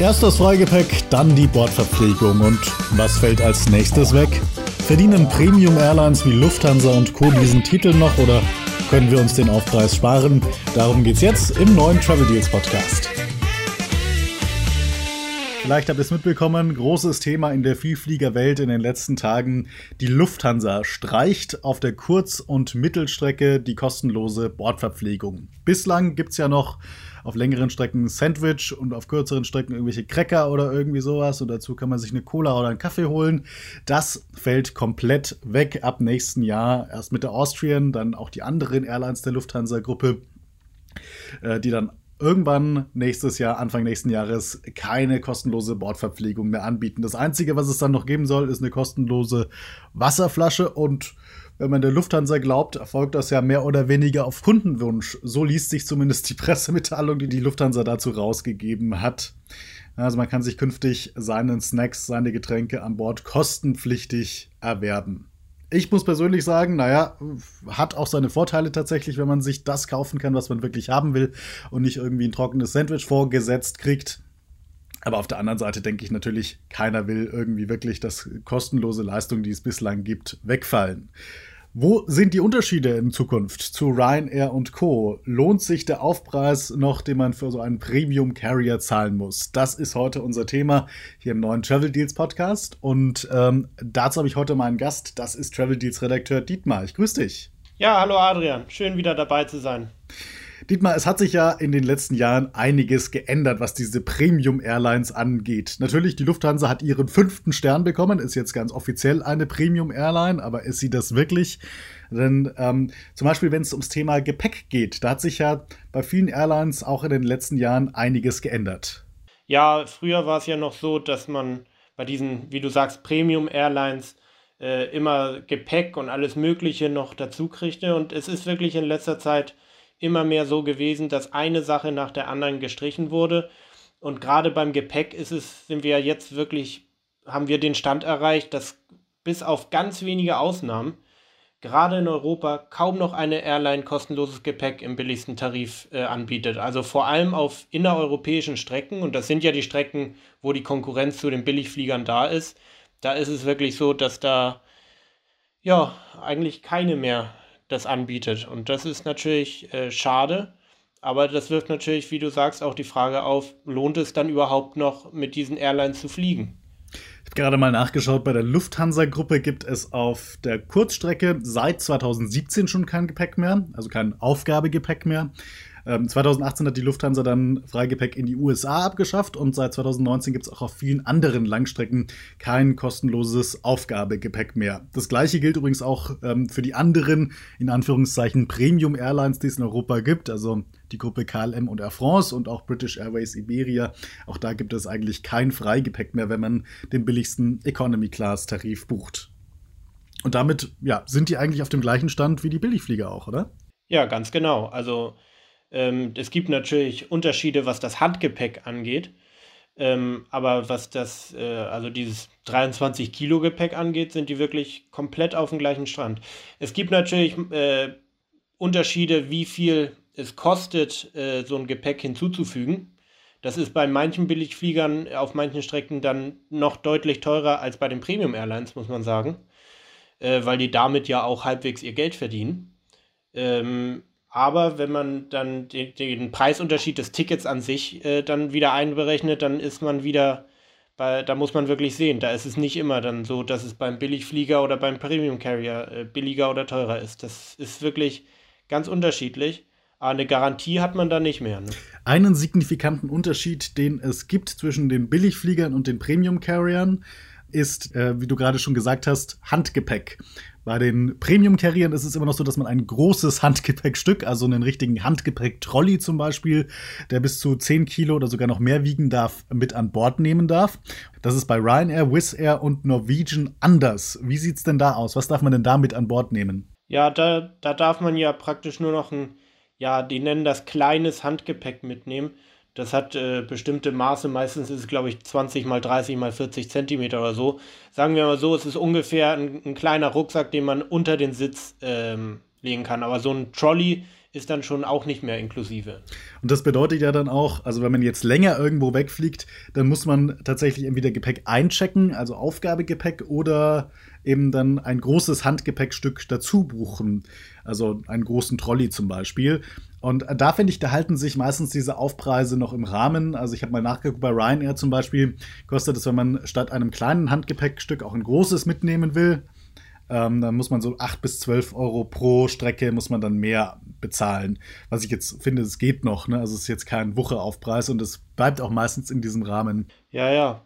Erst das Freigepäck, dann die Bordverpflegung und was fällt als nächstes weg? Verdienen Premium Airlines wie Lufthansa und Co. diesen Titel noch oder können wir uns den Aufpreis sparen? Darum geht's jetzt im neuen Travel Deals Podcast. Vielleicht habt ihr es mitbekommen, großes Thema in der Vielfliegerwelt in den letzten Tagen. Die Lufthansa streicht auf der Kurz- und Mittelstrecke die kostenlose Bordverpflegung. Bislang gibt es ja noch auf längeren Strecken Sandwich und auf kürzeren Strecken irgendwelche Cracker oder irgendwie sowas. Und dazu kann man sich eine Cola oder einen Kaffee holen. Das fällt komplett weg ab nächsten Jahr. Erst mit der Austrian, dann auch die anderen Airlines der Lufthansa-Gruppe, äh, die dann irgendwann nächstes Jahr, Anfang nächsten Jahres, keine kostenlose Bordverpflegung mehr anbieten. Das Einzige, was es dann noch geben soll, ist eine kostenlose Wasserflasche und wenn man der Lufthansa glaubt, erfolgt das ja mehr oder weniger auf Kundenwunsch. So liest sich zumindest die Pressemitteilung, die die Lufthansa dazu rausgegeben hat. Also man kann sich künftig seinen Snacks, seine Getränke an Bord kostenpflichtig erwerben. Ich muss persönlich sagen, naja, hat auch seine Vorteile tatsächlich, wenn man sich das kaufen kann, was man wirklich haben will und nicht irgendwie ein trockenes Sandwich vorgesetzt kriegt. Aber auf der anderen Seite denke ich natürlich, keiner will irgendwie wirklich, dass kostenlose Leistungen, die es bislang gibt, wegfallen. Wo sind die Unterschiede in Zukunft zu Ryanair und Co? Lohnt sich der Aufpreis noch, den man für so einen Premium Carrier zahlen muss? Das ist heute unser Thema hier im neuen Travel Deals Podcast. Und ähm, dazu habe ich heute meinen Gast. Das ist Travel Deals Redakteur Dietmar. Ich grüße dich. Ja, hallo Adrian. Schön wieder dabei zu sein. Dietmar, es hat sich ja in den letzten Jahren einiges geändert, was diese Premium Airlines angeht. Natürlich, die Lufthansa hat ihren fünften Stern bekommen, ist jetzt ganz offiziell eine Premium Airline, aber ist sie das wirklich? Denn ähm, zum Beispiel, wenn es ums Thema Gepäck geht, da hat sich ja bei vielen Airlines auch in den letzten Jahren einiges geändert. Ja, früher war es ja noch so, dass man bei diesen, wie du sagst, Premium Airlines äh, immer Gepäck und alles Mögliche noch dazu kriegte. Und es ist wirklich in letzter Zeit immer mehr so gewesen, dass eine Sache nach der anderen gestrichen wurde. Und gerade beim Gepäck ist es, sind wir jetzt wirklich, haben wir den Stand erreicht, dass bis auf ganz wenige Ausnahmen gerade in Europa kaum noch eine Airline kostenloses Gepäck im billigsten Tarif äh, anbietet. Also vor allem auf innereuropäischen Strecken, und das sind ja die Strecken, wo die Konkurrenz zu den Billigfliegern da ist, da ist es wirklich so, dass da ja eigentlich keine mehr das anbietet. Und das ist natürlich äh, schade. Aber das wirft natürlich, wie du sagst, auch die Frage auf, lohnt es dann überhaupt noch mit diesen Airlines zu fliegen? Ich habe gerade mal nachgeschaut, bei der Lufthansa-Gruppe gibt es auf der Kurzstrecke seit 2017 schon kein Gepäck mehr, also kein Aufgabegepäck mehr. 2018 ähm, hat die Lufthansa dann Freigepäck in die USA abgeschafft und seit 2019 gibt es auch auf vielen anderen Langstrecken kein kostenloses Aufgabegepäck mehr. Das gleiche gilt übrigens auch ähm, für die anderen, in Anführungszeichen, Premium Airlines, die es in Europa gibt, also die Gruppe KLM und Air France und auch British Airways Iberia. Auch da gibt es eigentlich kein Freigepäck mehr, wenn man den billigsten Economy Class Tarif bucht. Und damit, ja, sind die eigentlich auf dem gleichen Stand wie die Billigflieger auch, oder? Ja, ganz genau. Also ähm, es gibt natürlich Unterschiede, was das Handgepäck angeht. Ähm, aber was das, äh, also dieses 23 Kilo Gepäck angeht, sind die wirklich komplett auf dem gleichen Strand. Es gibt natürlich äh, Unterschiede, wie viel es kostet, äh, so ein Gepäck hinzuzufügen. Das ist bei manchen Billigfliegern auf manchen Strecken dann noch deutlich teurer als bei den Premium Airlines, muss man sagen, äh, weil die damit ja auch halbwegs ihr Geld verdienen. Ähm, aber wenn man dann den, den Preisunterschied des Tickets an sich äh, dann wieder einberechnet, dann ist man wieder bei, da muss man wirklich sehen, da ist es nicht immer dann so, dass es beim Billigflieger oder beim Premium Carrier äh, billiger oder teurer ist. Das ist wirklich ganz unterschiedlich. Aber eine Garantie hat man da nicht mehr. Ne? Einen signifikanten Unterschied, den es gibt zwischen den Billigfliegern und den Premium Carriern, ist, äh, wie du gerade schon gesagt hast, Handgepäck. Bei den Premium-Carriern ist es immer noch so, dass man ein großes Handgepäckstück, also einen richtigen Handgepäck-Trolley zum Beispiel, der bis zu 10 Kilo oder sogar noch mehr wiegen darf, mit an Bord nehmen darf. Das ist bei Ryanair, Wizz Air und Norwegian anders. Wie sieht es denn da aus? Was darf man denn da mit an Bord nehmen? Ja, da, da darf man ja praktisch nur noch ein, ja, die nennen das kleines Handgepäck mitnehmen. Das hat äh, bestimmte Maße, meistens ist es, glaube ich, 20 mal 30 mal 40 Zentimeter oder so. Sagen wir mal so, es ist ungefähr ein, ein kleiner Rucksack, den man unter den Sitz ähm, legen kann. Aber so ein Trolley ist dann schon auch nicht mehr inklusive. Und das bedeutet ja dann auch, also wenn man jetzt länger irgendwo wegfliegt, dann muss man tatsächlich entweder Gepäck einchecken, also Aufgabegepäck, oder eben dann ein großes Handgepäckstück dazu buchen. Also einen großen Trolley zum Beispiel. Und da finde ich, da halten sich meistens diese Aufpreise noch im Rahmen. Also ich habe mal nachgeguckt, bei Ryanair zum Beispiel kostet es, wenn man statt einem kleinen Handgepäckstück auch ein großes mitnehmen will, ähm, dann muss man so 8 bis 12 Euro pro Strecke muss man dann mehr bezahlen. Was ich jetzt finde, es geht noch. Ne? Also es ist jetzt kein Wucheaufpreis und es bleibt auch meistens in diesem Rahmen. Ja, ja.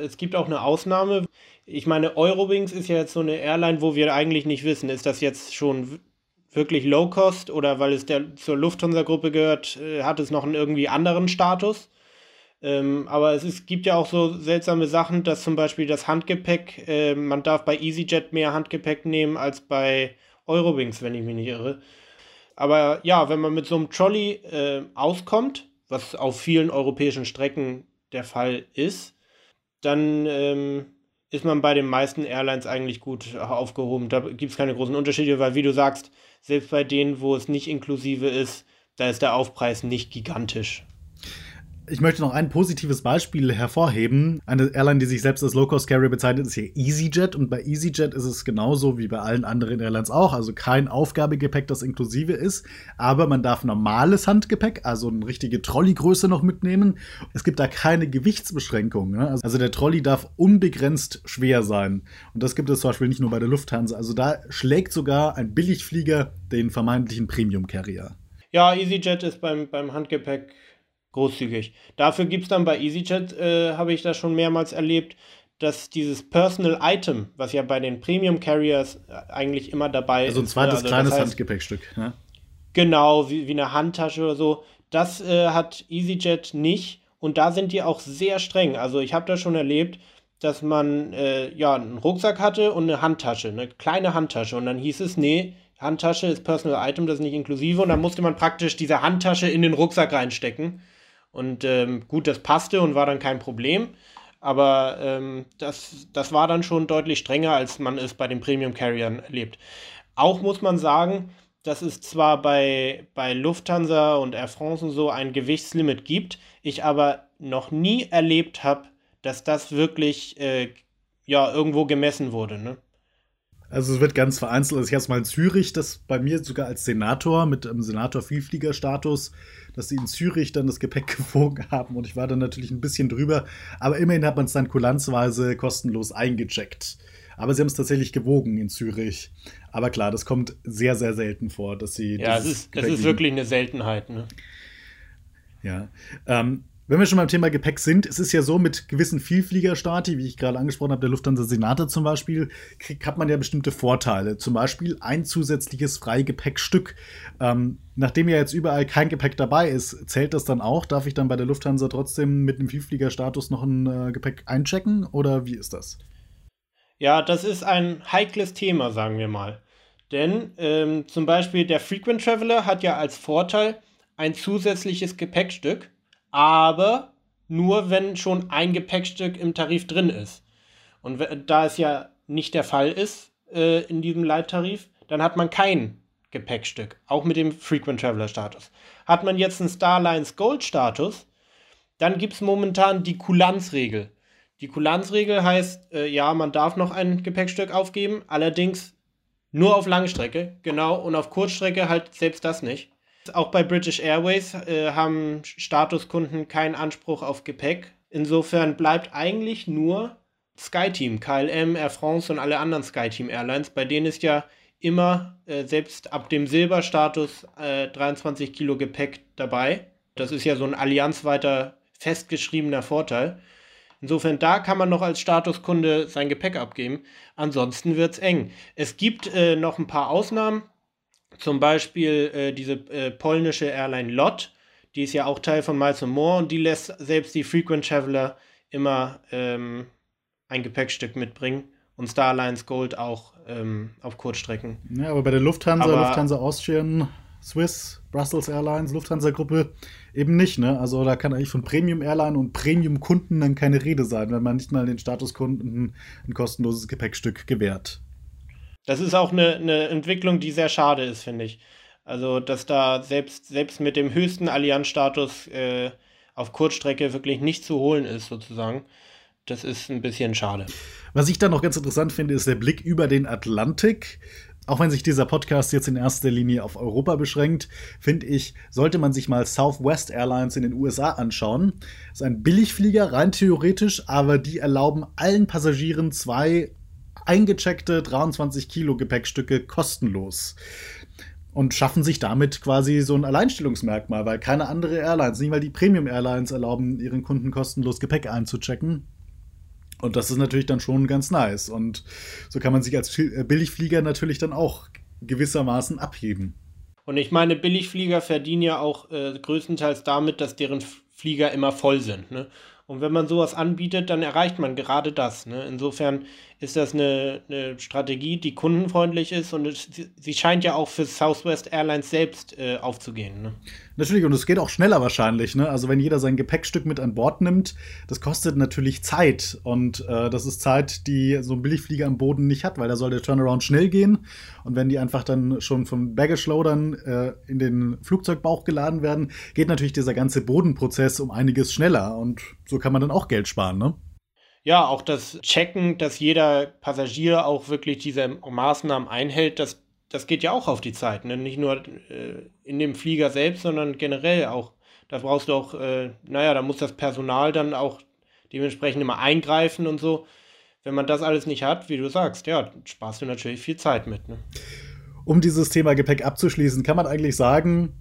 Es gibt auch eine Ausnahme. Ich meine, Eurowings ist ja jetzt so eine Airline, wo wir eigentlich nicht wissen, ist das jetzt schon wirklich Low Cost oder weil es der, zur Lufthansa-Gruppe gehört, äh, hat es noch einen irgendwie anderen Status? Ähm, aber es ist, gibt ja auch so seltsame Sachen, dass zum Beispiel das Handgepäck, äh, man darf bei EasyJet mehr Handgepäck nehmen als bei Eurowings, wenn ich mich nicht irre. Aber ja, wenn man mit so einem Trolley äh, auskommt, was auf vielen europäischen Strecken der Fall ist, dann ähm, ist man bei den meisten Airlines eigentlich gut aufgehoben. Da gibt es keine großen Unterschiede, weil wie du sagst, selbst bei denen, wo es nicht inklusive ist, da ist der Aufpreis nicht gigantisch. Ich möchte noch ein positives Beispiel hervorheben. Eine Airline, die sich selbst als Low-Cost-Carrier bezeichnet, ist hier EasyJet. Und bei EasyJet ist es genauso wie bei allen anderen Airlines auch. Also kein Aufgabegepäck, das inklusive ist. Aber man darf normales Handgepäck, also eine richtige Trolleygröße noch mitnehmen. Es gibt da keine Gewichtsbeschränkungen. Ne? Also der Trolley darf unbegrenzt schwer sein. Und das gibt es zum Beispiel nicht nur bei der Lufthansa. Also da schlägt sogar ein Billigflieger den vermeintlichen Premium-Carrier. Ja, EasyJet ist beim, beim Handgepäck großzügig. Dafür gibt es dann bei EasyJet, äh, habe ich das schon mehrmals erlebt, dass dieses Personal Item, was ja bei den Premium Carriers äh, eigentlich immer dabei ist. Also ein zweites also, kleines das heißt, Handgepäckstück. Ja? Genau, wie, wie eine Handtasche oder so. Das äh, hat EasyJet nicht. Und da sind die auch sehr streng. Also ich habe das schon erlebt, dass man äh, ja einen Rucksack hatte und eine Handtasche, eine kleine Handtasche. Und dann hieß es, nee, Handtasche ist Personal Item, das ist nicht inklusive. Und dann musste man praktisch diese Handtasche in den Rucksack reinstecken. Und ähm, gut, das passte und war dann kein Problem. Aber ähm, das, das war dann schon deutlich strenger, als man es bei den Premium Carriern erlebt. Auch muss man sagen, dass es zwar bei, bei Lufthansa und Air France und so ein Gewichtslimit gibt, ich aber noch nie erlebt habe, dass das wirklich äh, ja, irgendwo gemessen wurde. Ne? Also es wird ganz vereinzelt. Also ich hatte mal in Zürich, das bei mir sogar als Senator mit einem Senator-Vielfliegerstatus, dass sie in Zürich dann das Gepäck gewogen haben und ich war dann natürlich ein bisschen drüber. Aber immerhin hat man es dann kulanzweise kostenlos eingecheckt. Aber sie haben es tatsächlich gewogen in Zürich. Aber klar, das kommt sehr, sehr selten vor, dass sie. Ja, es ist, es ist wirklich eine Seltenheit. Ne? Ja. Ähm, wenn wir schon beim Thema Gepäck sind, es ist ja so, mit gewissen Vielfliegerstati, wie ich gerade angesprochen habe, der Lufthansa Senator zum Beispiel, krieg, hat man ja bestimmte Vorteile. Zum Beispiel ein zusätzliches Freigepäckstück. Ähm, nachdem ja jetzt überall kein Gepäck dabei ist, zählt das dann auch? Darf ich dann bei der Lufthansa trotzdem mit einem Vielfliegerstatus noch ein äh, Gepäck einchecken oder wie ist das? Ja, das ist ein heikles Thema, sagen wir mal. Denn ähm, zum Beispiel der Frequent Traveler hat ja als Vorteil ein zusätzliches Gepäckstück aber nur wenn schon ein Gepäckstück im Tarif drin ist. Und da es ja nicht der Fall ist äh, in diesem Leittarif, dann hat man kein Gepäckstück, auch mit dem Frequent Traveler Status. Hat man jetzt einen Starlines Gold Status, dann gibt es momentan die Kulanzregel. Die Kulanzregel heißt, äh, ja, man darf noch ein Gepäckstück aufgeben, allerdings nur auf Langstrecke, genau, und auf Kurzstrecke halt selbst das nicht. Auch bei British Airways äh, haben Statuskunden keinen Anspruch auf Gepäck. Insofern bleibt eigentlich nur SkyTeam, KLM, Air France und alle anderen SkyTeam Airlines. Bei denen ist ja immer, äh, selbst ab dem Silberstatus, äh, 23 Kilo Gepäck dabei. Das ist ja so ein allianzweiter festgeschriebener Vorteil. Insofern, da kann man noch als Statuskunde sein Gepäck abgeben. Ansonsten wird es eng. Es gibt äh, noch ein paar Ausnahmen. Zum Beispiel äh, diese äh, polnische Airline LOT, die ist ja auch Teil von Miles More und die lässt selbst die Frequent Traveler immer ähm, ein Gepäckstück mitbringen und Star Alliance Gold auch ähm, auf Kurzstrecken. Ja, aber bei der Lufthansa, aber, Lufthansa Austrian, Swiss, Brussels Airlines, Lufthansa-Gruppe eben nicht. Ne? Also da kann eigentlich von Premium Airline und Premium Kunden dann keine Rede sein, wenn man nicht mal den Statuskunden ein kostenloses Gepäckstück gewährt. Das ist auch eine, eine Entwicklung, die sehr schade ist, finde ich. Also, dass da selbst, selbst mit dem höchsten Allianzstatus äh, auf Kurzstrecke wirklich nicht zu holen ist, sozusagen. Das ist ein bisschen schade. Was ich da noch ganz interessant finde, ist der Blick über den Atlantik. Auch wenn sich dieser Podcast jetzt in erster Linie auf Europa beschränkt, finde ich, sollte man sich mal Southwest Airlines in den USA anschauen. Das ist ein Billigflieger, rein theoretisch, aber die erlauben allen Passagieren zwei eingecheckte 23 Kilo Gepäckstücke kostenlos und schaffen sich damit quasi so ein Alleinstellungsmerkmal, weil keine andere Airlines, nicht mal die Premium Airlines erlauben, ihren Kunden kostenlos Gepäck einzuchecken. Und das ist natürlich dann schon ganz nice. Und so kann man sich als äh, Billigflieger natürlich dann auch gewissermaßen abheben. Und ich meine, Billigflieger verdienen ja auch äh, größtenteils damit, dass deren Flieger immer voll sind. Ne? Und wenn man sowas anbietet, dann erreicht man gerade das. Ne? Insofern ist das eine, eine Strategie, die kundenfreundlich ist und es, sie scheint ja auch für Southwest Airlines selbst äh, aufzugehen. Ne? Natürlich, und es geht auch schneller wahrscheinlich. Ne? Also wenn jeder sein Gepäckstück mit an Bord nimmt, das kostet natürlich Zeit. Und äh, das ist Zeit, die so ein Billigflieger am Boden nicht hat, weil da soll der Turnaround schnell gehen. Und wenn die einfach dann schon vom Baggage-Loadern äh, in den Flugzeugbauch geladen werden, geht natürlich dieser ganze Bodenprozess um einiges schneller. Und so kann man dann auch Geld sparen, ne? Ja, auch das Checken, dass jeder Passagier auch wirklich diese Maßnahmen einhält, das, das geht ja auch auf die Zeit. Ne? Nicht nur äh, in dem Flieger selbst, sondern generell auch. Da brauchst du auch, äh, naja, da muss das Personal dann auch dementsprechend immer eingreifen und so. Wenn man das alles nicht hat, wie du sagst, ja, sparst du natürlich viel Zeit mit. Ne? Um dieses Thema Gepäck abzuschließen, kann man eigentlich sagen,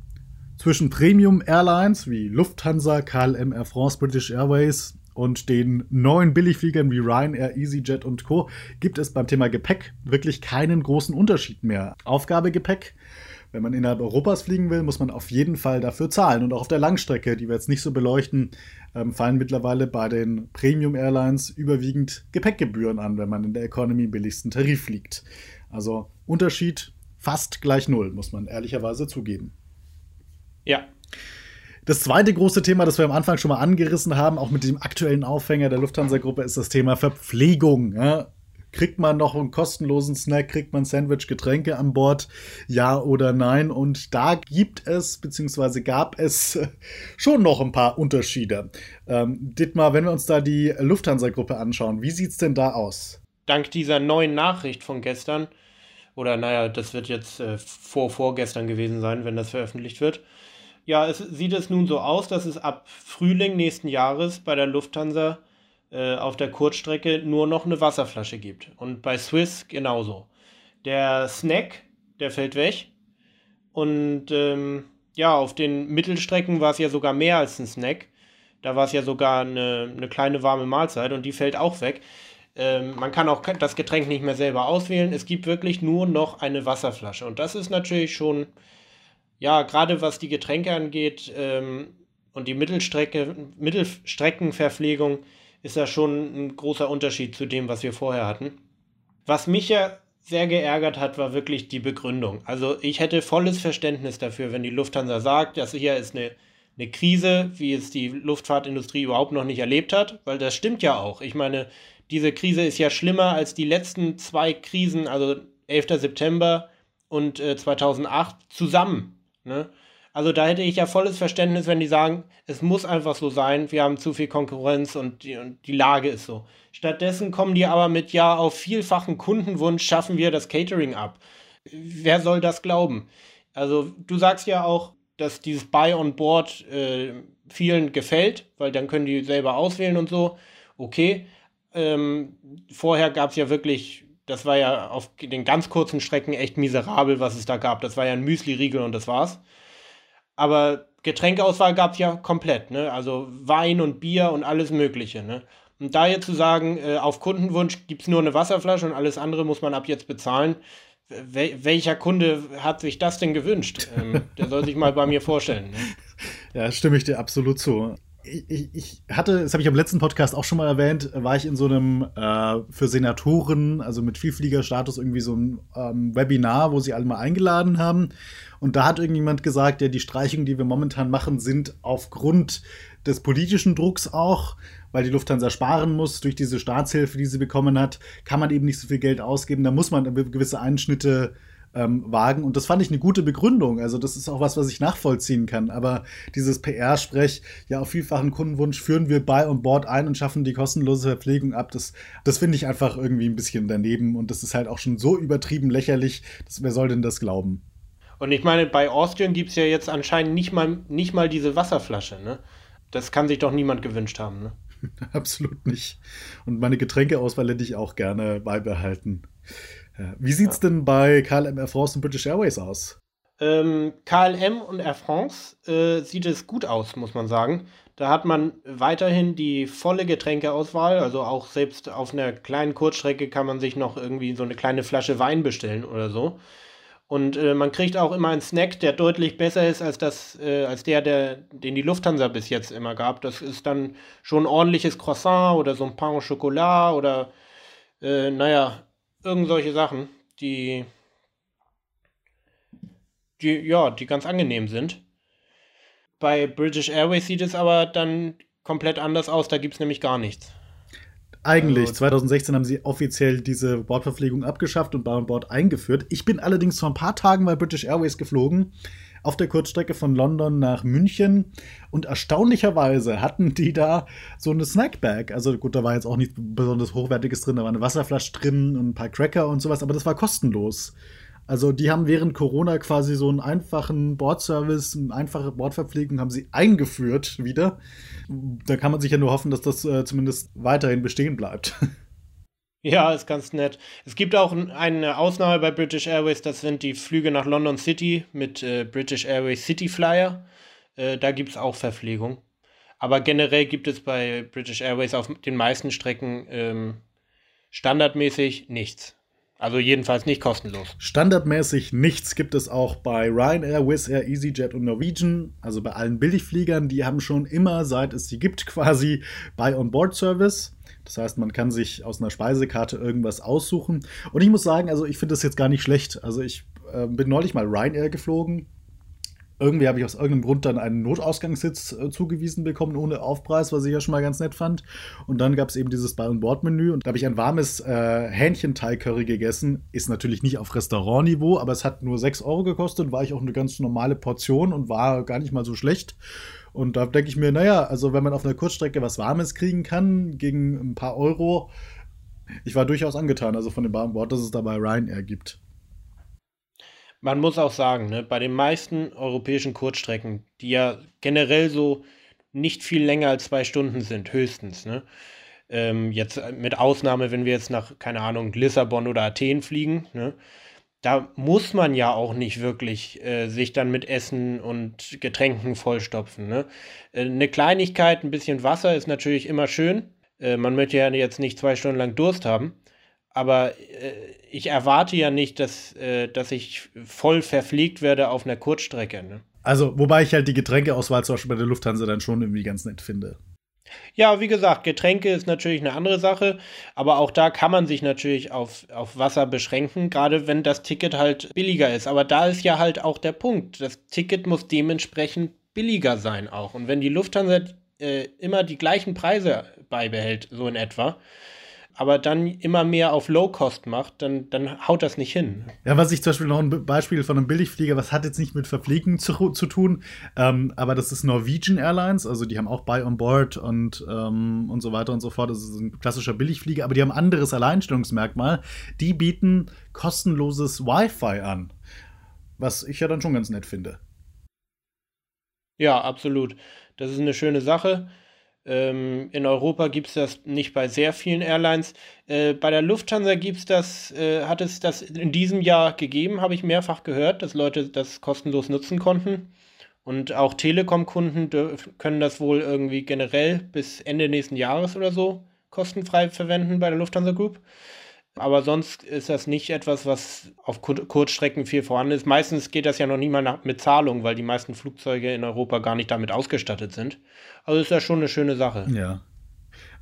zwischen Premium Airlines wie Lufthansa, KLM, Air France, British Airways und den neuen Billigfliegern wie Ryanair, EasyJet und Co. gibt es beim Thema Gepäck wirklich keinen großen Unterschied mehr. Aufgabegepäck, wenn man innerhalb Europas fliegen will, muss man auf jeden Fall dafür zahlen. Und auch auf der Langstrecke, die wir jetzt nicht so beleuchten, ähm, fallen mittlerweile bei den Premium Airlines überwiegend Gepäckgebühren an, wenn man in der Economy billigsten Tarif fliegt. Also Unterschied fast gleich null, muss man ehrlicherweise zugeben. Ja, das zweite große Thema, das wir am Anfang schon mal angerissen haben, auch mit dem aktuellen Aufhänger der Lufthansa-Gruppe, ist das Thema Verpflegung. Ja? Kriegt man noch einen kostenlosen Snack, kriegt man Sandwich, Getränke an Bord, ja oder nein? Und da gibt es, beziehungsweise gab es schon noch ein paar Unterschiede. Ähm, Dittmar, wenn wir uns da die Lufthansa-Gruppe anschauen, wie sieht es denn da aus? Dank dieser neuen Nachricht von gestern, oder naja, das wird jetzt äh, vor vorgestern gewesen sein, wenn das veröffentlicht wird, ja, es sieht es nun so aus, dass es ab Frühling nächsten Jahres bei der Lufthansa äh, auf der Kurzstrecke nur noch eine Wasserflasche gibt. Und bei Swiss genauso. Der Snack, der fällt weg. Und ähm, ja, auf den Mittelstrecken war es ja sogar mehr als ein Snack. Da war es ja sogar eine, eine kleine warme Mahlzeit und die fällt auch weg. Ähm, man kann auch das Getränk nicht mehr selber auswählen. Es gibt wirklich nur noch eine Wasserflasche. Und das ist natürlich schon ja, gerade was die Getränke angeht ähm, und die Mittelstrecke, Mittelstreckenverpflegung, ist da schon ein großer Unterschied zu dem, was wir vorher hatten. Was mich ja sehr geärgert hat, war wirklich die Begründung. Also ich hätte volles Verständnis dafür, wenn die Lufthansa sagt, das hier ist eine, eine Krise, wie es die Luftfahrtindustrie überhaupt noch nicht erlebt hat, weil das stimmt ja auch. Ich meine, diese Krise ist ja schlimmer als die letzten zwei Krisen, also 11. September und äh, 2008 zusammen. Ne? Also da hätte ich ja volles Verständnis, wenn die sagen, es muss einfach so sein, wir haben zu viel Konkurrenz und die, und die Lage ist so. Stattdessen kommen die aber mit, ja, auf vielfachen Kundenwunsch schaffen wir das Catering ab. Wer soll das glauben? Also du sagst ja auch, dass dieses Buy on Board äh, vielen gefällt, weil dann können die selber auswählen und so. Okay. Ähm, vorher gab es ja wirklich das war ja auf den ganz kurzen Strecken echt miserabel, was es da gab. Das war ja ein Müsli-Riegel und das war's. Aber Getränkeauswahl gab es ja komplett, ne? Also Wein und Bier und alles Mögliche, ne? Und da jetzt zu sagen, äh, auf Kundenwunsch gibt es nur eine Wasserflasche und alles andere muss man ab jetzt bezahlen, Wel welcher Kunde hat sich das denn gewünscht? Ähm, der soll sich mal bei mir vorstellen. Ne? Ja, stimme ich dir absolut zu ich, ich, hatte, das habe ich am letzten Podcast auch schon mal erwähnt, war ich in so einem äh, für Senatoren, also mit Vielfliegerstatus, irgendwie so ein ähm, Webinar, wo sie alle mal eingeladen haben. Und da hat irgendjemand gesagt, ja, die Streichungen, die wir momentan machen, sind aufgrund des politischen Drucks auch, weil die Lufthansa sparen muss durch diese Staatshilfe, die sie bekommen hat, kann man eben nicht so viel Geld ausgeben. Da muss man gewisse Einschnitte ähm, wagen. Und das fand ich eine gute Begründung. Also, das ist auch was, was ich nachvollziehen kann. Aber dieses PR-Sprech, ja, auf vielfachen Kundenwunsch führen wir bei und Bord ein und schaffen die kostenlose Verpflegung ab, das, das finde ich einfach irgendwie ein bisschen daneben. Und das ist halt auch schon so übertrieben lächerlich, dass, wer soll denn das glauben? Und ich meine, bei Austrian gibt es ja jetzt anscheinend nicht mal, nicht mal diese Wasserflasche, ne? Das kann sich doch niemand gewünscht haben, ne? Absolut nicht. Und meine Getränkeauswahl hätte ich auch gerne beibehalten. Wie sieht es ja. denn bei KLM Air France und British Airways aus? Ähm, KLM und Air France äh, sieht es gut aus, muss man sagen. Da hat man weiterhin die volle Getränkeauswahl. Also auch selbst auf einer kleinen Kurzstrecke kann man sich noch irgendwie so eine kleine Flasche Wein bestellen oder so. Und äh, man kriegt auch immer einen Snack, der deutlich besser ist als, das, äh, als der, der, den die Lufthansa bis jetzt immer gab. Das ist dann schon ein ordentliches Croissant oder so ein Pain au Chocolat oder, äh, naja, irgend solche Sachen, die, die, ja, die ganz angenehm sind. Bei British Airways sieht es aber dann komplett anders aus, da gibt es nämlich gar nichts. Eigentlich, also, 2016 haben sie offiziell diese Bordverpflegung abgeschafft und Bar und Bord eingeführt. Ich bin allerdings vor ein paar Tagen bei British Airways geflogen, auf der Kurzstrecke von London nach München. Und erstaunlicherweise hatten die da so eine Snackbag. Also gut, da war jetzt auch nichts besonders Hochwertiges drin, da war eine Wasserflasche drin und ein paar Cracker und sowas, aber das war kostenlos. Also die haben während Corona quasi so einen einfachen Bordservice, eine einfache Bordverpflegung haben sie eingeführt wieder. Da kann man sich ja nur hoffen, dass das äh, zumindest weiterhin bestehen bleibt. Ja, ist ganz nett. Es gibt auch eine Ausnahme bei British Airways, das sind die Flüge nach London City mit äh, British Airways City Flyer. Äh, da gibt es auch Verpflegung. Aber generell gibt es bei British Airways auf den meisten Strecken ähm, standardmäßig nichts. Also jedenfalls nicht kostenlos. Standardmäßig nichts gibt es auch bei Ryanair, Wizz Air, EasyJet und Norwegian. Also bei allen Billigfliegern, die haben schon immer, seit es sie gibt, quasi Buy-on-Board-Service. Das heißt, man kann sich aus einer Speisekarte irgendwas aussuchen. Und ich muss sagen, also ich finde das jetzt gar nicht schlecht. Also ich äh, bin neulich mal Ryanair geflogen irgendwie habe ich aus irgendeinem Grund dann einen Notausgangssitz äh, zugewiesen bekommen, ohne Aufpreis, was ich ja schon mal ganz nett fand. Und dann gab es eben dieses Buy-on-Board-Menü und da habe ich ein warmes äh, Hähnchen-Thai-Curry gegessen. Ist natürlich nicht auf Restaurantniveau, aber es hat nur 6 Euro gekostet, war ich auch eine ganz normale Portion und war gar nicht mal so schlecht. Und da denke ich mir, naja, also wenn man auf einer Kurzstrecke was Warmes kriegen kann, gegen ein paar Euro, ich war durchaus angetan, also von dem Buy-on-Board, dass es da bei Ryanair gibt man muss auch sagen, ne, bei den meisten europäischen Kurzstrecken, die ja generell so nicht viel länger als zwei Stunden sind, höchstens, ne? Ähm, jetzt mit Ausnahme, wenn wir jetzt nach, keine Ahnung, Lissabon oder Athen fliegen, ne? Da muss man ja auch nicht wirklich äh, sich dann mit Essen und Getränken vollstopfen. Ne? Äh, eine Kleinigkeit, ein bisschen Wasser ist natürlich immer schön. Äh, man möchte ja jetzt nicht zwei Stunden lang Durst haben aber äh, ich erwarte ja nicht, dass, äh, dass ich voll verpflegt werde auf einer Kurzstrecke. Ne? Also, wobei ich halt die Getränkeauswahl zum Beispiel bei der Lufthansa dann schon irgendwie ganz nett finde. Ja, wie gesagt, Getränke ist natürlich eine andere Sache, aber auch da kann man sich natürlich auf, auf Wasser beschränken, gerade wenn das Ticket halt billiger ist. Aber da ist ja halt auch der Punkt. Das Ticket muss dementsprechend billiger sein auch. Und wenn die Lufthansa äh, immer die gleichen Preise beibehält, so in etwa, aber dann immer mehr auf Low Cost macht, dann, dann haut das nicht hin. Ja, was ich zum Beispiel noch ein Beispiel von einem Billigflieger, was hat jetzt nicht mit Verpflegen zu, zu tun, ähm, aber das ist Norwegian Airlines, also die haben auch Buy on Board und, ähm, und so weiter und so fort. Das ist ein klassischer Billigflieger, aber die haben ein anderes Alleinstellungsmerkmal. Die bieten kostenloses Wi-Fi an, was ich ja dann schon ganz nett finde. Ja, absolut. Das ist eine schöne Sache. Ähm, in Europa gibt es das nicht bei sehr vielen Airlines. Äh, bei der Lufthansa gibt's das, äh, hat es das in diesem Jahr gegeben, habe ich mehrfach gehört, dass Leute das kostenlos nutzen konnten. Und auch Telekom-Kunden können das wohl irgendwie generell bis Ende nächsten Jahres oder so kostenfrei verwenden bei der Lufthansa Group. Aber sonst ist das nicht etwas, was auf Kur Kurzstrecken viel vorhanden ist. Meistens geht das ja noch nie mal nach, mit Zahlung, weil die meisten Flugzeuge in Europa gar nicht damit ausgestattet sind. Also ist ja schon eine schöne Sache. Ja.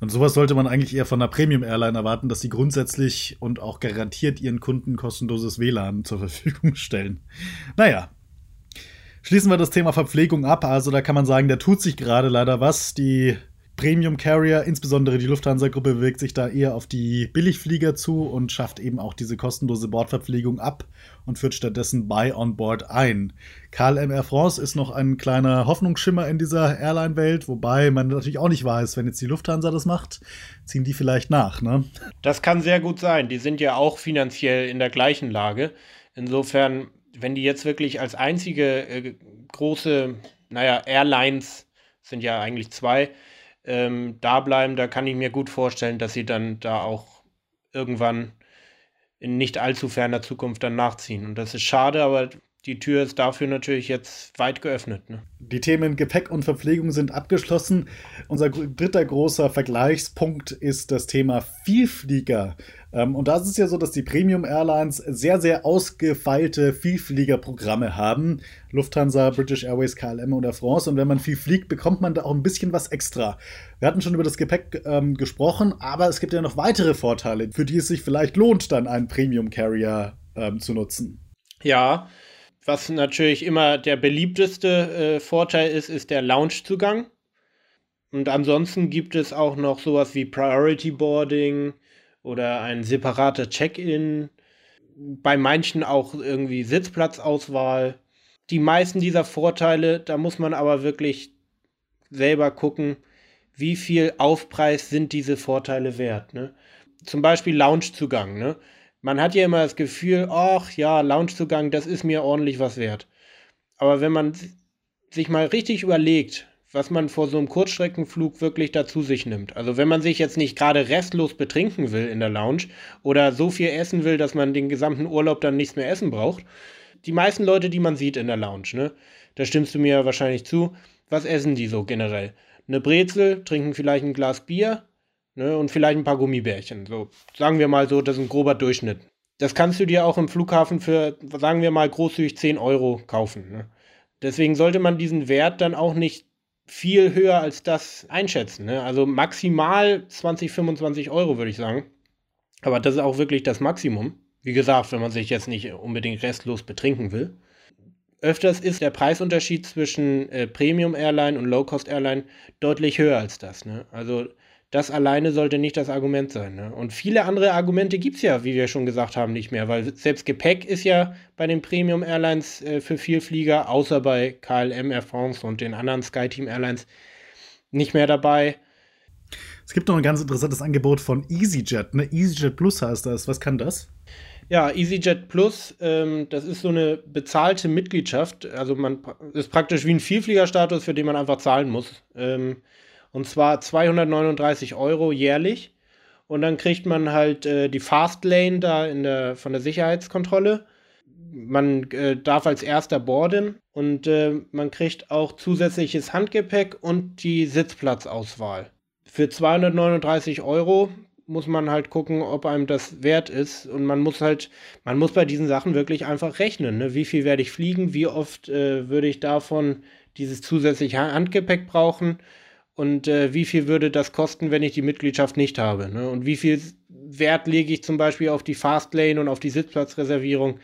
Und sowas sollte man eigentlich eher von einer Premium-Airline erwarten, dass sie grundsätzlich und auch garantiert ihren Kunden kostenloses WLAN zur Verfügung stellen. Naja. Schließen wir das Thema Verpflegung ab. Also da kann man sagen, da tut sich gerade leider was. Die Premium Carrier, insbesondere die Lufthansa-Gruppe, bewegt sich da eher auf die Billigflieger zu und schafft eben auch diese kostenlose Bordverpflegung ab und führt stattdessen Buy on Board ein. KLM Air France ist noch ein kleiner Hoffnungsschimmer in dieser Airline-Welt, wobei man natürlich auch nicht weiß, wenn jetzt die Lufthansa das macht, ziehen die vielleicht nach, ne? Das kann sehr gut sein. Die sind ja auch finanziell in der gleichen Lage. Insofern, wenn die jetzt wirklich als einzige äh, große, naja, Airlines sind ja eigentlich zwei, ähm, da bleiben, da kann ich mir gut vorstellen, dass sie dann da auch irgendwann in nicht allzu ferner Zukunft dann nachziehen. Und das ist schade, aber die Tür ist dafür natürlich jetzt weit geöffnet. Ne? Die Themen Gepäck und Verpflegung sind abgeschlossen. Unser dritter großer Vergleichspunkt ist das Thema Vielflieger. Ähm, und da ist es ja so, dass die Premium Airlines sehr, sehr ausgefeilte Vielfliegerprogramme haben. Lufthansa, British Airways, KLM oder France. Und wenn man viel fliegt, bekommt man da auch ein bisschen was extra. Wir hatten schon über das Gepäck ähm, gesprochen, aber es gibt ja noch weitere Vorteile, für die es sich vielleicht lohnt, dann einen Premium Carrier ähm, zu nutzen. Ja, was natürlich immer der beliebteste äh, Vorteil ist, ist der Loungezugang. Und ansonsten gibt es auch noch sowas wie Priority Boarding oder ein separater Check-in. Bei manchen auch irgendwie Sitzplatzauswahl. Die meisten dieser Vorteile, da muss man aber wirklich selber gucken, wie viel Aufpreis sind diese Vorteile wert. Ne? Zum Beispiel Loungezugang. Ne? Man hat ja immer das Gefühl, ach ja, Loungezugang, das ist mir ordentlich was wert. Aber wenn man sich mal richtig überlegt, was man vor so einem Kurzstreckenflug wirklich dazu sich nimmt. Also wenn man sich jetzt nicht gerade restlos betrinken will in der Lounge oder so viel essen will, dass man den gesamten Urlaub dann nichts mehr essen braucht. Die meisten Leute, die man sieht in der Lounge, ne, da stimmst du mir wahrscheinlich zu, was essen die so generell? Eine Brezel, trinken vielleicht ein Glas Bier, Ne, und vielleicht ein paar Gummibärchen. So, sagen wir mal so, das ist ein grober Durchschnitt. Das kannst du dir auch im Flughafen für, sagen wir mal, großzügig 10 Euro kaufen. Ne? Deswegen sollte man diesen Wert dann auch nicht viel höher als das einschätzen. Ne? Also maximal 20, 25 Euro, würde ich sagen. Aber das ist auch wirklich das Maximum. Wie gesagt, wenn man sich jetzt nicht unbedingt restlos betrinken will. Öfters ist der Preisunterschied zwischen äh, Premium Airline und Low Cost Airline deutlich höher als das. Ne? Also das alleine sollte nicht das Argument sein. Ne? Und viele andere Argumente gibt es ja, wie wir schon gesagt haben, nicht mehr, weil selbst Gepäck ist ja bei den Premium Airlines äh, für Vielflieger, außer bei KLM Air France und den anderen SkyTeam Airlines, nicht mehr dabei. Es gibt noch ein ganz interessantes Angebot von EasyJet. Ne? EasyJet Plus heißt das. Was kann das? Ja, EasyJet Plus, ähm, das ist so eine bezahlte Mitgliedschaft. Also man ist praktisch wie ein Vielfliegerstatus, für den man einfach zahlen muss. Ähm, und zwar 239 Euro jährlich. Und dann kriegt man halt äh, die Fastlane da in der, von der Sicherheitskontrolle. Man äh, darf als erster boarden und äh, man kriegt auch zusätzliches Handgepäck und die Sitzplatzauswahl. Für 239 Euro muss man halt gucken, ob einem das wert ist. Und man muss halt, man muss bei diesen Sachen wirklich einfach rechnen. Ne? Wie viel werde ich fliegen? Wie oft äh, würde ich davon dieses zusätzliche Handgepäck brauchen? Und äh, wie viel würde das kosten, wenn ich die Mitgliedschaft nicht habe. Ne? Und wie viel Wert lege ich zum Beispiel auf die Fastlane und auf die Sitzplatzreservierung.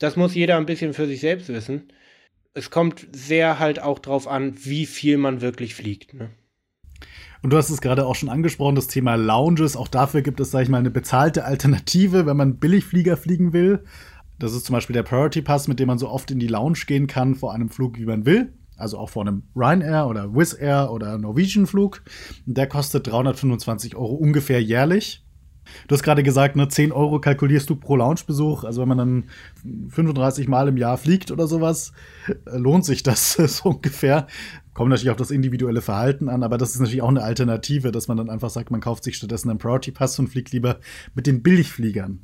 Das muss jeder ein bisschen für sich selbst wissen. Es kommt sehr halt auch drauf an, wie viel man wirklich fliegt. Ne? Und du hast es gerade auch schon angesprochen, das Thema Lounges. Auch dafür gibt es, sag ich mal, eine bezahlte Alternative, wenn man Billigflieger fliegen will. Das ist zum Beispiel der Priority Pass, mit dem man so oft in die Lounge gehen kann vor einem Flug, wie man will also auch vor einem Ryanair oder Wizz Air oder Norwegian Flug. Der kostet 325 Euro ungefähr jährlich. Du hast gerade gesagt, ne, 10 Euro kalkulierst du pro Loungebesuch. Also wenn man dann 35 Mal im Jahr fliegt oder sowas, äh, lohnt sich das so ungefähr. Kommt natürlich auf das individuelle Verhalten an, aber das ist natürlich auch eine Alternative, dass man dann einfach sagt, man kauft sich stattdessen einen Priority Pass und fliegt lieber mit den Billigfliegern.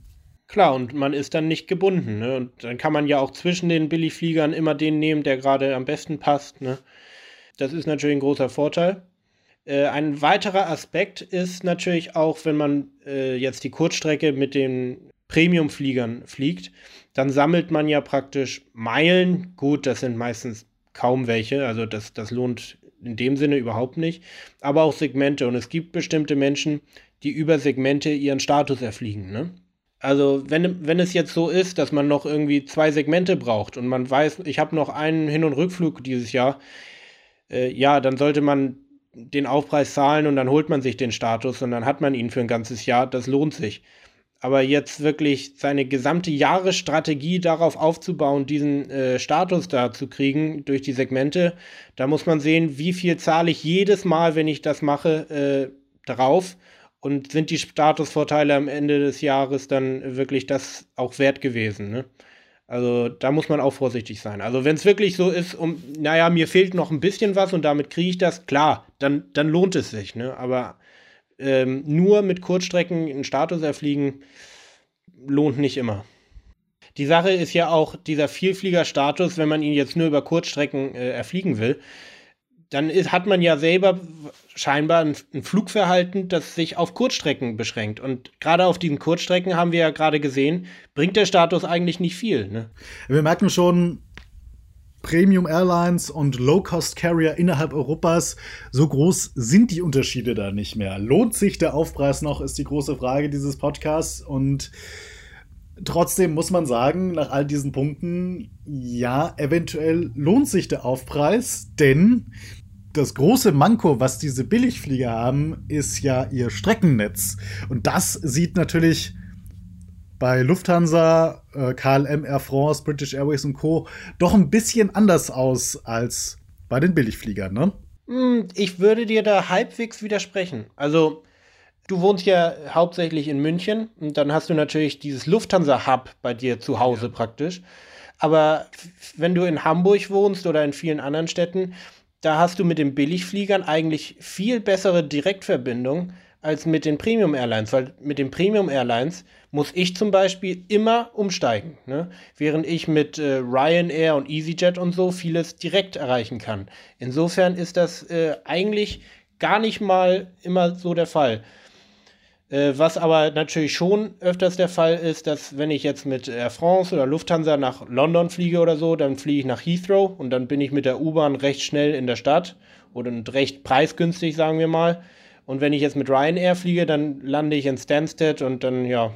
Klar, und man ist dann nicht gebunden. Ne? Und dann kann man ja auch zwischen den Billigfliegern immer den nehmen, der gerade am besten passt. Ne? Das ist natürlich ein großer Vorteil. Äh, ein weiterer Aspekt ist natürlich auch, wenn man äh, jetzt die Kurzstrecke mit den Premiumfliegern fliegt, dann sammelt man ja praktisch Meilen. Gut, das sind meistens kaum welche, also das, das lohnt in dem Sinne überhaupt nicht. Aber auch Segmente. Und es gibt bestimmte Menschen, die über Segmente ihren Status erfliegen. Ne? Also, wenn, wenn es jetzt so ist, dass man noch irgendwie zwei Segmente braucht und man weiß, ich habe noch einen Hin- und Rückflug dieses Jahr, äh, ja, dann sollte man den Aufpreis zahlen und dann holt man sich den Status und dann hat man ihn für ein ganzes Jahr. Das lohnt sich. Aber jetzt wirklich seine gesamte Jahresstrategie darauf aufzubauen, diesen äh, Status da zu kriegen durch die Segmente, da muss man sehen, wie viel zahle ich jedes Mal, wenn ich das mache, äh, drauf. Und sind die Statusvorteile am Ende des Jahres dann wirklich das auch wert gewesen? Ne? Also da muss man auch vorsichtig sein. Also wenn es wirklich so ist, um, naja, mir fehlt noch ein bisschen was und damit kriege ich das, klar, dann, dann lohnt es sich. Ne? Aber ähm, nur mit Kurzstrecken einen Status erfliegen lohnt nicht immer. Die Sache ist ja auch dieser Vielflieger-Status, wenn man ihn jetzt nur über Kurzstrecken äh, erfliegen will, dann ist, hat man ja selber scheinbar ein, ein, Flugverhalten, das sich auf Kurzstrecken beschränkt. Und gerade auf diesen Kurzstrecken haben wir ja gerade gesehen, bringt der Status eigentlich nicht viel. Ne? Wir merken schon, Premium Airlines und Low-Cost Carrier innerhalb Europas, so groß sind die Unterschiede da nicht mehr. Lohnt sich der Aufpreis noch, ist die große Frage dieses Podcasts. Und trotzdem muss man sagen, nach all diesen Punkten, ja, eventuell lohnt sich der Aufpreis, denn das große Manko, was diese Billigflieger haben, ist ja ihr Streckennetz. Und das sieht natürlich bei Lufthansa, äh, KLM, Air France, British Airways und Co. doch ein bisschen anders aus als bei den Billigfliegern, ne? Hm, ich würde dir da halbwegs widersprechen. Also, du wohnst ja hauptsächlich in München und dann hast du natürlich dieses Lufthansa-Hub bei dir zu Hause ja. praktisch. Aber wenn du in Hamburg wohnst oder in vielen anderen Städten, da hast du mit den Billigfliegern eigentlich viel bessere Direktverbindung als mit den Premium Airlines, weil mit den Premium Airlines muss ich zum Beispiel immer umsteigen, ne? während ich mit äh, Ryanair und EasyJet und so vieles direkt erreichen kann. Insofern ist das äh, eigentlich gar nicht mal immer so der Fall. Äh, was aber natürlich schon öfters der Fall ist, dass wenn ich jetzt mit Air France oder Lufthansa nach London fliege oder so, dann fliege ich nach Heathrow und dann bin ich mit der U-Bahn recht schnell in der Stadt oder recht preisgünstig, sagen wir mal. Und wenn ich jetzt mit Ryanair fliege, dann lande ich in Stansted und dann, ja,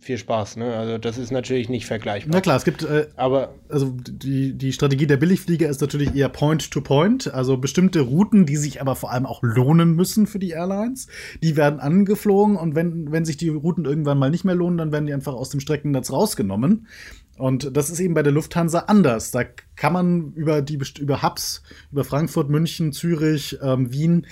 viel Spaß. Ne? Also das ist natürlich nicht vergleichbar. Na klar, es gibt, äh, aber also die, die Strategie der Billigflieger ist natürlich eher Point-to-Point, -point, also bestimmte Routen, die sich aber vor allem auch lohnen müssen für die Airlines. Die werden angeflogen und wenn, wenn sich die Routen irgendwann mal nicht mehr lohnen, dann werden die einfach aus dem Streckennetz rausgenommen. Und das ist eben bei der Lufthansa anders. Da kann man über die über Hubs, über Frankfurt, München, Zürich, ähm, Wien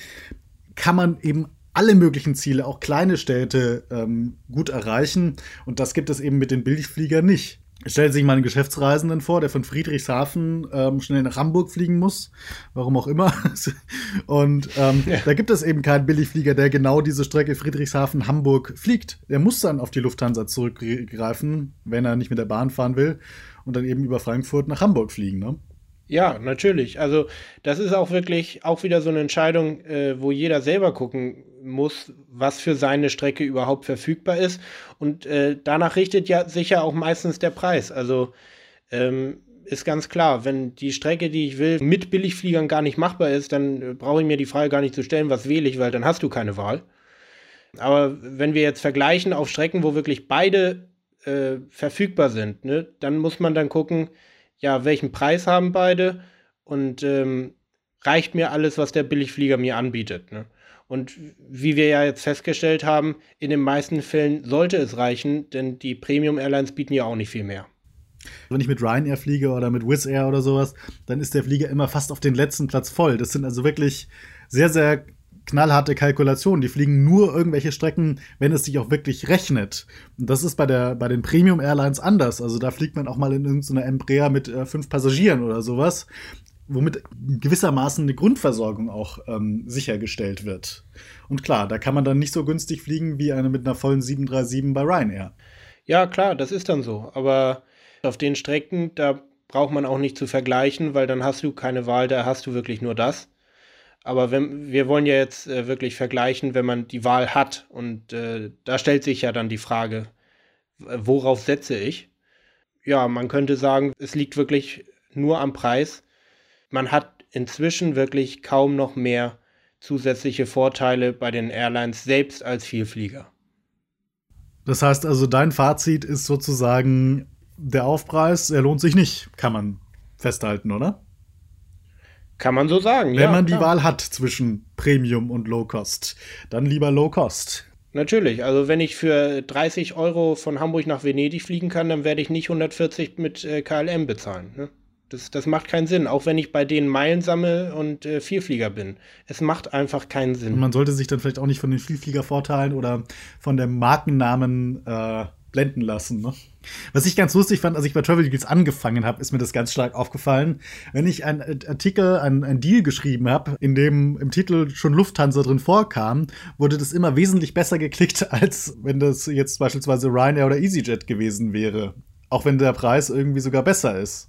kann man eben alle möglichen Ziele, auch kleine Städte, ähm, gut erreichen. Und das gibt es eben mit den Billigfliegern nicht. Stellen Sie sich mal einen Geschäftsreisenden vor, der von Friedrichshafen ähm, schnell nach Hamburg fliegen muss, warum auch immer. Und ähm, ja. da gibt es eben keinen Billigflieger, der genau diese Strecke Friedrichshafen-Hamburg fliegt. Der muss dann auf die Lufthansa zurückgreifen, wenn er nicht mit der Bahn fahren will und dann eben über Frankfurt nach Hamburg fliegen. Ne? Ja, natürlich. Also das ist auch wirklich auch wieder so eine Entscheidung, äh, wo jeder selber gucken muss, was für seine Strecke überhaupt verfügbar ist. Und äh, danach richtet ja sicher auch meistens der Preis. Also ähm, ist ganz klar, wenn die Strecke, die ich will, mit Billigfliegern gar nicht machbar ist, dann äh, brauche ich mir die Frage gar nicht zu stellen, was wähle ich, weil dann hast du keine Wahl. Aber wenn wir jetzt vergleichen auf Strecken, wo wirklich beide äh, verfügbar sind, ne, dann muss man dann gucken, ja, welchen Preis haben beide und ähm, reicht mir alles, was der Billigflieger mir anbietet. Ne? Und wie wir ja jetzt festgestellt haben, in den meisten Fällen sollte es reichen, denn die Premium Airlines bieten ja auch nicht viel mehr. Wenn ich mit Ryanair fliege oder mit Wizz Air oder sowas, dann ist der Flieger immer fast auf den letzten Platz voll. Das sind also wirklich sehr, sehr knallharte Kalkulationen. Die fliegen nur irgendwelche Strecken, wenn es sich auch wirklich rechnet. Und das ist bei, der, bei den Premium Airlines anders. Also da fliegt man auch mal in irgendeiner Embraer mit äh, fünf Passagieren oder sowas, womit gewissermaßen eine Grundversorgung auch ähm, sichergestellt wird. Und klar, da kann man dann nicht so günstig fliegen wie eine mit einer vollen 737 bei Ryanair. Ja, klar, das ist dann so. Aber auf den Strecken, da braucht man auch nicht zu vergleichen, weil dann hast du keine Wahl, da hast du wirklich nur das. Aber wenn, wir wollen ja jetzt äh, wirklich vergleichen, wenn man die Wahl hat. Und äh, da stellt sich ja dann die Frage, worauf setze ich? Ja, man könnte sagen, es liegt wirklich nur am Preis. Man hat inzwischen wirklich kaum noch mehr zusätzliche Vorteile bei den Airlines selbst als Vielflieger. Das heißt also, dein Fazit ist sozusagen, der Aufpreis, er lohnt sich nicht, kann man festhalten, oder? Kann man so sagen, Wenn ja, man klar. die Wahl hat zwischen Premium und Low Cost, dann lieber Low Cost. Natürlich, also wenn ich für 30 Euro von Hamburg nach Venedig fliegen kann, dann werde ich nicht 140 mit äh, KLM bezahlen. Ne? Das, das macht keinen Sinn, auch wenn ich bei denen Meilen sammle und äh, Vielflieger bin. Es macht einfach keinen Sinn. Und man sollte sich dann vielleicht auch nicht von den Vielfliegervorteilen oder von dem Markennamen äh, blenden lassen. Ne? Was ich ganz lustig fand, als ich bei Travel Deals angefangen habe, ist mir das ganz stark aufgefallen. Wenn ich einen Artikel, einen, einen Deal geschrieben habe, in dem im Titel schon Lufthansa drin vorkam, wurde das immer wesentlich besser geklickt, als wenn das jetzt beispielsweise Ryanair oder EasyJet gewesen wäre. Auch wenn der Preis irgendwie sogar besser ist.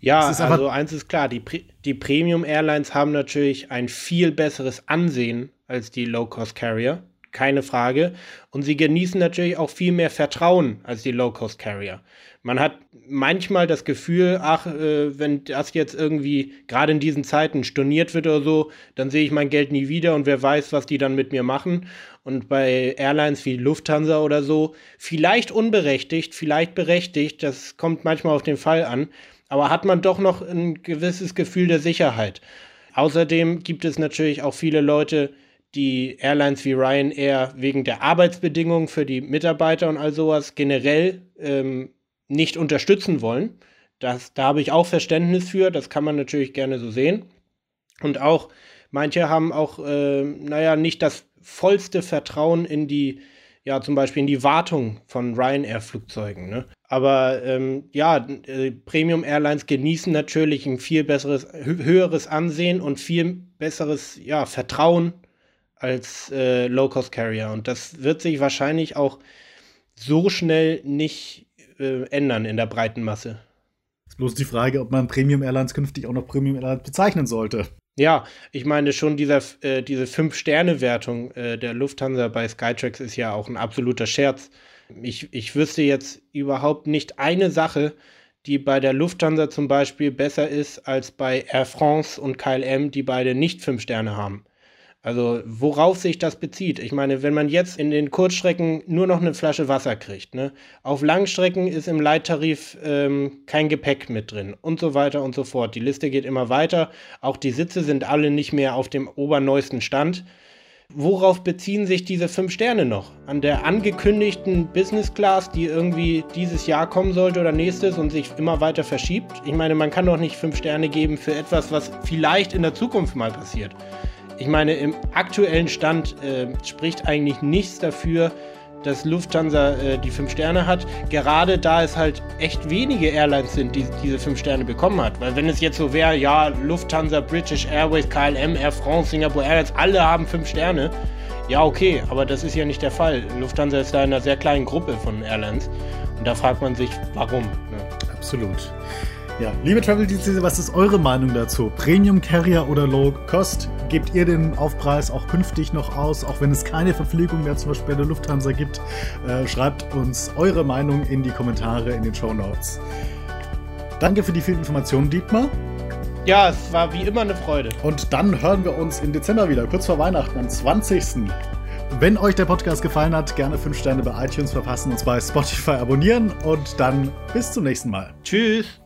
Ja, also eins ist klar, die, die Premium Airlines haben natürlich ein viel besseres Ansehen als die Low-Cost-Carrier keine Frage. Und sie genießen natürlich auch viel mehr Vertrauen als die Low-Cost-Carrier. Man hat manchmal das Gefühl, ach, äh, wenn das jetzt irgendwie gerade in diesen Zeiten storniert wird oder so, dann sehe ich mein Geld nie wieder und wer weiß, was die dann mit mir machen. Und bei Airlines wie Lufthansa oder so, vielleicht unberechtigt, vielleicht berechtigt, das kommt manchmal auf den Fall an, aber hat man doch noch ein gewisses Gefühl der Sicherheit. Außerdem gibt es natürlich auch viele Leute, die Airlines wie Ryanair wegen der Arbeitsbedingungen für die Mitarbeiter und all sowas generell ähm, nicht unterstützen wollen. Das, da habe ich auch Verständnis für, das kann man natürlich gerne so sehen. Und auch manche haben auch, äh, naja, nicht das vollste Vertrauen in die, ja, zum Beispiel in die Wartung von Ryanair-Flugzeugen. Ne? Aber ähm, ja, äh, Premium Airlines genießen natürlich ein viel besseres, höheres Ansehen und viel besseres ja, Vertrauen als äh, Low-Cost-Carrier. Und das wird sich wahrscheinlich auch so schnell nicht äh, ändern in der breiten Masse. Ist bloß die Frage, ob man Premium Airlines künftig auch noch Premium Airlines bezeichnen sollte. Ja, ich meine schon, dieser, äh, diese Fünf-Sterne-Wertung äh, der Lufthansa bei Skytrax ist ja auch ein absoluter Scherz. Ich, ich wüsste jetzt überhaupt nicht eine Sache, die bei der Lufthansa zum Beispiel besser ist als bei Air France und KLM, die beide nicht fünf Sterne haben. Also worauf sich das bezieht. Ich meine, wenn man jetzt in den Kurzstrecken nur noch eine Flasche Wasser kriegt, ne? auf Langstrecken ist im Leittarif ähm, kein Gepäck mit drin und so weiter und so fort. Die Liste geht immer weiter. Auch die Sitze sind alle nicht mehr auf dem oberneuesten Stand. Worauf beziehen sich diese fünf Sterne noch? An der angekündigten Business Class, die irgendwie dieses Jahr kommen sollte oder nächstes und sich immer weiter verschiebt? Ich meine, man kann doch nicht fünf Sterne geben für etwas, was vielleicht in der Zukunft mal passiert ich meine, im aktuellen Stand äh, spricht eigentlich nichts dafür, dass Lufthansa äh, die fünf Sterne hat. Gerade da es halt echt wenige Airlines sind, die diese fünf Sterne bekommen hat. Weil wenn es jetzt so wäre, ja, Lufthansa, British Airways, KLM, Air France, Singapore Airlines, alle haben fünf Sterne. Ja, okay, aber das ist ja nicht der Fall. Lufthansa ist da in einer sehr kleinen Gruppe von Airlines. Und da fragt man sich, warum. Ne? Absolut. Ja, liebe Travel Dienste, was ist eure Meinung dazu? Premium Carrier oder Low Cost? Gebt ihr den Aufpreis auch künftig noch aus, auch wenn es keine Verpflegung mehr zum Beispiel bei der Lufthansa gibt? Äh, schreibt uns eure Meinung in die Kommentare in den Show Notes. Danke für die vielen Informationen, Dietmar. Ja, es war wie immer eine Freude. Und dann hören wir uns im Dezember wieder, kurz vor Weihnachten, am 20. Wenn euch der Podcast gefallen hat, gerne 5 Sterne bei iTunes verpassen, uns bei Spotify abonnieren und dann bis zum nächsten Mal. Tschüss.